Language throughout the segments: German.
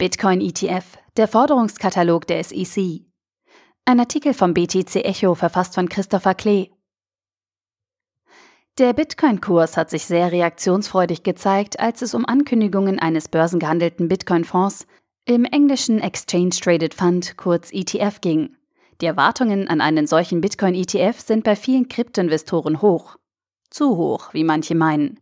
Bitcoin ETF, der Forderungskatalog der SEC. Ein Artikel vom BTC Echo verfasst von Christopher Klee. Der Bitcoin-Kurs hat sich sehr reaktionsfreudig gezeigt, als es um Ankündigungen eines börsengehandelten Bitcoin-Fonds im englischen Exchange Traded Fund, kurz ETF, ging. Die Erwartungen an einen solchen Bitcoin-ETF sind bei vielen Kryptoinvestoren hoch. Zu hoch, wie manche meinen.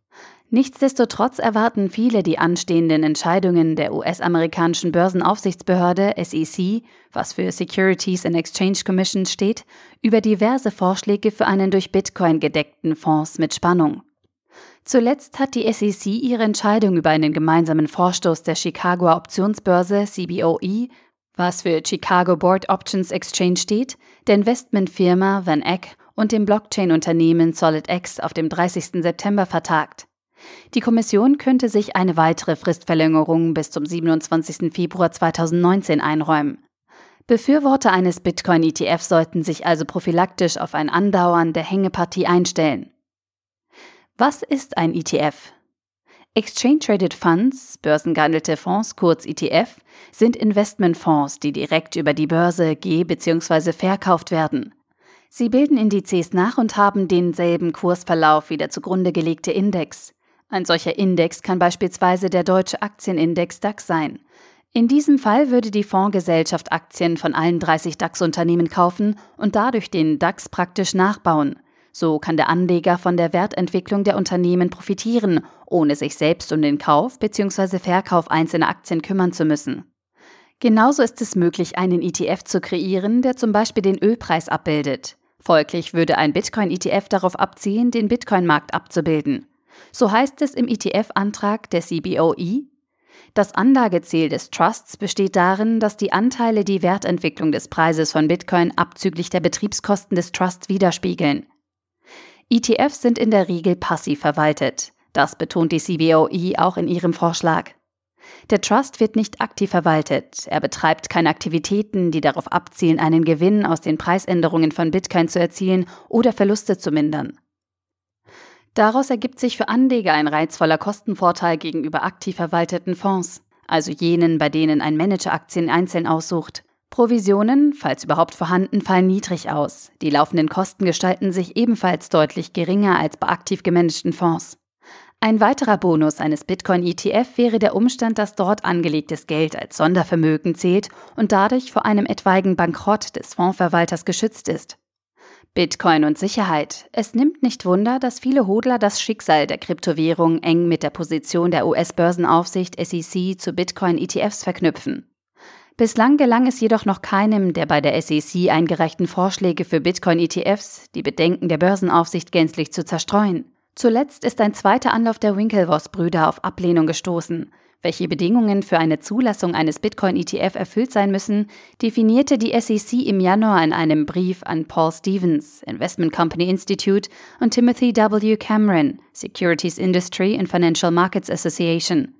Nichtsdestotrotz erwarten viele die anstehenden Entscheidungen der US-amerikanischen Börsenaufsichtsbehörde SEC, was für Securities and Exchange Commission steht, über diverse Vorschläge für einen durch Bitcoin gedeckten Fonds mit Spannung. Zuletzt hat die SEC ihre Entscheidung über einen gemeinsamen Vorstoß der Chicagoer Optionsbörse CBOE, was für Chicago Board Options Exchange steht, der Investmentfirma Van Eck und dem Blockchain-Unternehmen SolidX auf dem 30. September vertagt. Die Kommission könnte sich eine weitere Fristverlängerung bis zum 27. Februar 2019 einräumen. Befürworter eines Bitcoin-ETF sollten sich also prophylaktisch auf ein Andauern der Hängepartie einstellen. Was ist ein ETF? Exchange Traded Funds, börsengehandelte Fonds, kurz ETF, sind Investmentfonds, die direkt über die Börse ge- bzw. verkauft werden. Sie bilden Indizes nach und haben denselben Kursverlauf wie der zugrunde gelegte Index. Ein solcher Index kann beispielsweise der deutsche Aktienindex DAX sein. In diesem Fall würde die Fondsgesellschaft Aktien von allen 30 DAX-Unternehmen kaufen und dadurch den DAX praktisch nachbauen. So kann der Anleger von der Wertentwicklung der Unternehmen profitieren, ohne sich selbst um den Kauf bzw. Verkauf einzelner Aktien kümmern zu müssen. Genauso ist es möglich, einen ETF zu kreieren, der zum Beispiel den Ölpreis abbildet. Folglich würde ein Bitcoin-ETF darauf abzielen, den Bitcoin-Markt abzubilden. So heißt es im ETF-Antrag der CBOE. Das Anlageziel des Trusts besteht darin, dass die Anteile die Wertentwicklung des Preises von Bitcoin abzüglich der Betriebskosten des Trusts widerspiegeln. ETFs sind in der Regel passiv verwaltet. Das betont die CBOE auch in ihrem Vorschlag. Der Trust wird nicht aktiv verwaltet. Er betreibt keine Aktivitäten, die darauf abzielen, einen Gewinn aus den Preisänderungen von Bitcoin zu erzielen oder Verluste zu mindern. Daraus ergibt sich für Anleger ein reizvoller Kostenvorteil gegenüber aktiv verwalteten Fonds, also jenen, bei denen ein Manager Aktien einzeln aussucht. Provisionen, falls überhaupt vorhanden, fallen niedrig aus. Die laufenden Kosten gestalten sich ebenfalls deutlich geringer als bei aktiv gemanagten Fonds. Ein weiterer Bonus eines Bitcoin-ETF wäre der Umstand, dass dort angelegtes Geld als Sondervermögen zählt und dadurch vor einem etwaigen Bankrott des Fondsverwalters geschützt ist. Bitcoin und Sicherheit. Es nimmt nicht Wunder, dass viele Hodler das Schicksal der Kryptowährung eng mit der Position der US-Börsenaufsicht SEC zu Bitcoin-ETFs verknüpfen. Bislang gelang es jedoch noch keinem der bei der SEC eingereichten Vorschläge für Bitcoin-ETFs, die Bedenken der Börsenaufsicht gänzlich zu zerstreuen. Zuletzt ist ein zweiter Anlauf der Winklevoss-Brüder auf Ablehnung gestoßen. Welche Bedingungen für eine Zulassung eines Bitcoin-ETF erfüllt sein müssen, definierte die SEC im Januar in einem Brief an Paul Stevens, Investment Company Institute, und Timothy W. Cameron, Securities Industry and Financial Markets Association.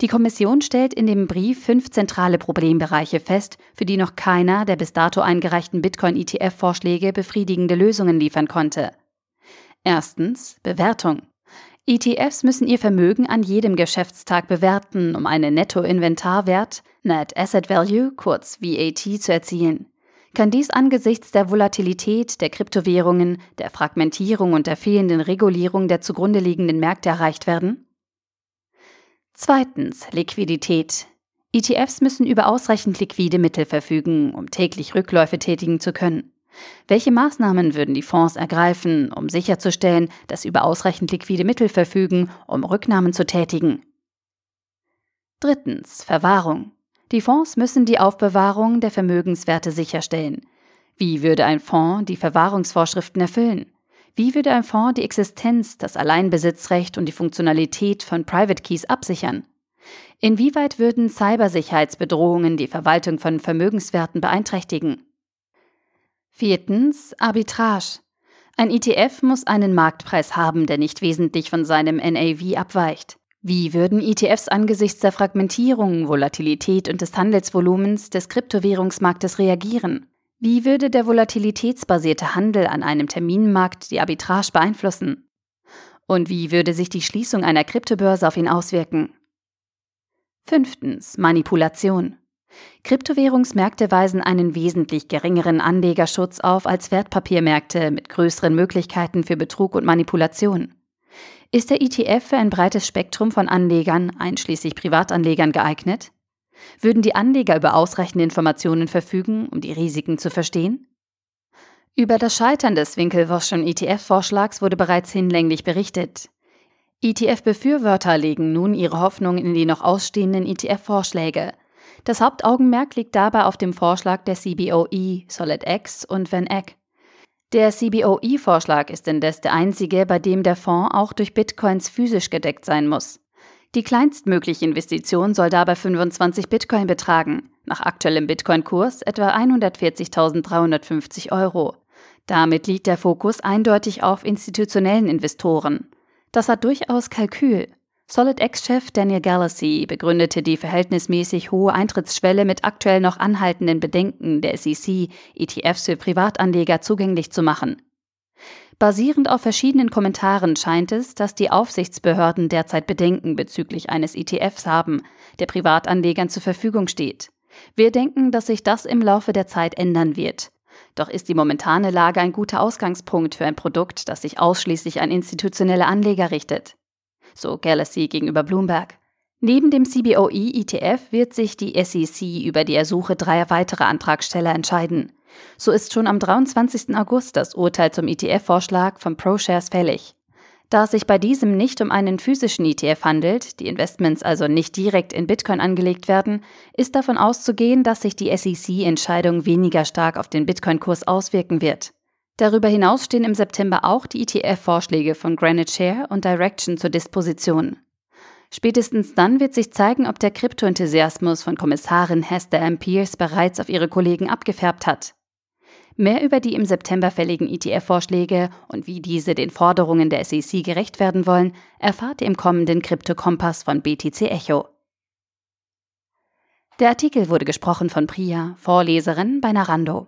Die Kommission stellt in dem Brief fünf zentrale Problembereiche fest, für die noch keiner der bis dato eingereichten Bitcoin-ETF-Vorschläge befriedigende Lösungen liefern konnte. Erstens Bewertung. ETFs müssen ihr Vermögen an jedem Geschäftstag bewerten, um einen Nettoinventarwert, Net Asset Value, kurz VAT, zu erzielen. Kann dies angesichts der Volatilität der Kryptowährungen, der Fragmentierung und der fehlenden Regulierung der zugrunde liegenden Märkte erreicht werden? Zweitens Liquidität. ETFs müssen über ausreichend liquide Mittel verfügen, um täglich Rückläufe tätigen zu können. Welche Maßnahmen würden die Fonds ergreifen, um sicherzustellen, dass sie über ausreichend liquide Mittel verfügen, um Rücknahmen zu tätigen? Drittens. Verwahrung. Die Fonds müssen die Aufbewahrung der Vermögenswerte sicherstellen. Wie würde ein Fonds die Verwahrungsvorschriften erfüllen? Wie würde ein Fonds die Existenz, das Alleinbesitzrecht und die Funktionalität von Private Keys absichern? Inwieweit würden Cybersicherheitsbedrohungen die Verwaltung von Vermögenswerten beeinträchtigen? Viertens Arbitrage. Ein ETF muss einen Marktpreis haben, der nicht wesentlich von seinem NAV abweicht. Wie würden ETFs angesichts der Fragmentierung, Volatilität und des Handelsvolumens des Kryptowährungsmarktes reagieren? Wie würde der volatilitätsbasierte Handel an einem Terminmarkt die Arbitrage beeinflussen? Und wie würde sich die Schließung einer Kryptobörse auf ihn auswirken? Fünftens. Manipulation. Kryptowährungsmärkte weisen einen wesentlich geringeren Anlegerschutz auf als Wertpapiermärkte mit größeren Möglichkeiten für Betrug und Manipulation. Ist der ETF für ein breites Spektrum von Anlegern, einschließlich Privatanlegern, geeignet? Würden die Anleger über ausreichende Informationen verfügen, um die Risiken zu verstehen? Über das Scheitern des Winkelwoschen ETF-Vorschlags wurde bereits hinlänglich berichtet. ETF-Befürworter legen nun ihre Hoffnung in die noch ausstehenden ETF-Vorschläge. Das Hauptaugenmerk liegt dabei auf dem Vorschlag der CBOE, SolidX und VanEck. Der CBOE-Vorschlag ist indes der einzige, bei dem der Fonds auch durch Bitcoins physisch gedeckt sein muss. Die kleinstmögliche Investition soll dabei 25 Bitcoin betragen, nach aktuellem Bitcoin-Kurs etwa 140.350 Euro. Damit liegt der Fokus eindeutig auf institutionellen Investoren. Das hat durchaus Kalkül. SolidX-Chef Daniel Galassi begründete die verhältnismäßig hohe Eintrittsschwelle mit aktuell noch anhaltenden Bedenken der SEC, ETFs für Privatanleger zugänglich zu machen. Basierend auf verschiedenen Kommentaren scheint es, dass die Aufsichtsbehörden derzeit Bedenken bezüglich eines ETFs haben, der Privatanlegern zur Verfügung steht. Wir denken, dass sich das im Laufe der Zeit ändern wird. Doch ist die momentane Lage ein guter Ausgangspunkt für ein Produkt, das sich ausschließlich an institutionelle Anleger richtet. So Galassi gegenüber Bloomberg. Neben dem CBOE ETF wird sich die SEC über die Ersuche dreier weiterer Antragsteller entscheiden. So ist schon am 23. August das Urteil zum ETF-Vorschlag von ProShares fällig. Da es sich bei diesem nicht um einen physischen ETF handelt, die Investments also nicht direkt in Bitcoin angelegt werden, ist davon auszugehen, dass sich die SEC-Entscheidung weniger stark auf den Bitcoin-Kurs auswirken wird. Darüber hinaus stehen im September auch die ETF-Vorschläge von Granite Share und Direction zur Disposition. Spätestens dann wird sich zeigen, ob der Kryptoenthusiasmus von Kommissarin Hester M. Pierce bereits auf ihre Kollegen abgefärbt hat. Mehr über die im September fälligen ETF-Vorschläge und wie diese den Forderungen der SEC gerecht werden wollen, erfahrt ihr im kommenden Krypto-Kompass von BTC Echo. Der Artikel wurde gesprochen von Priya, Vorleserin bei Narando.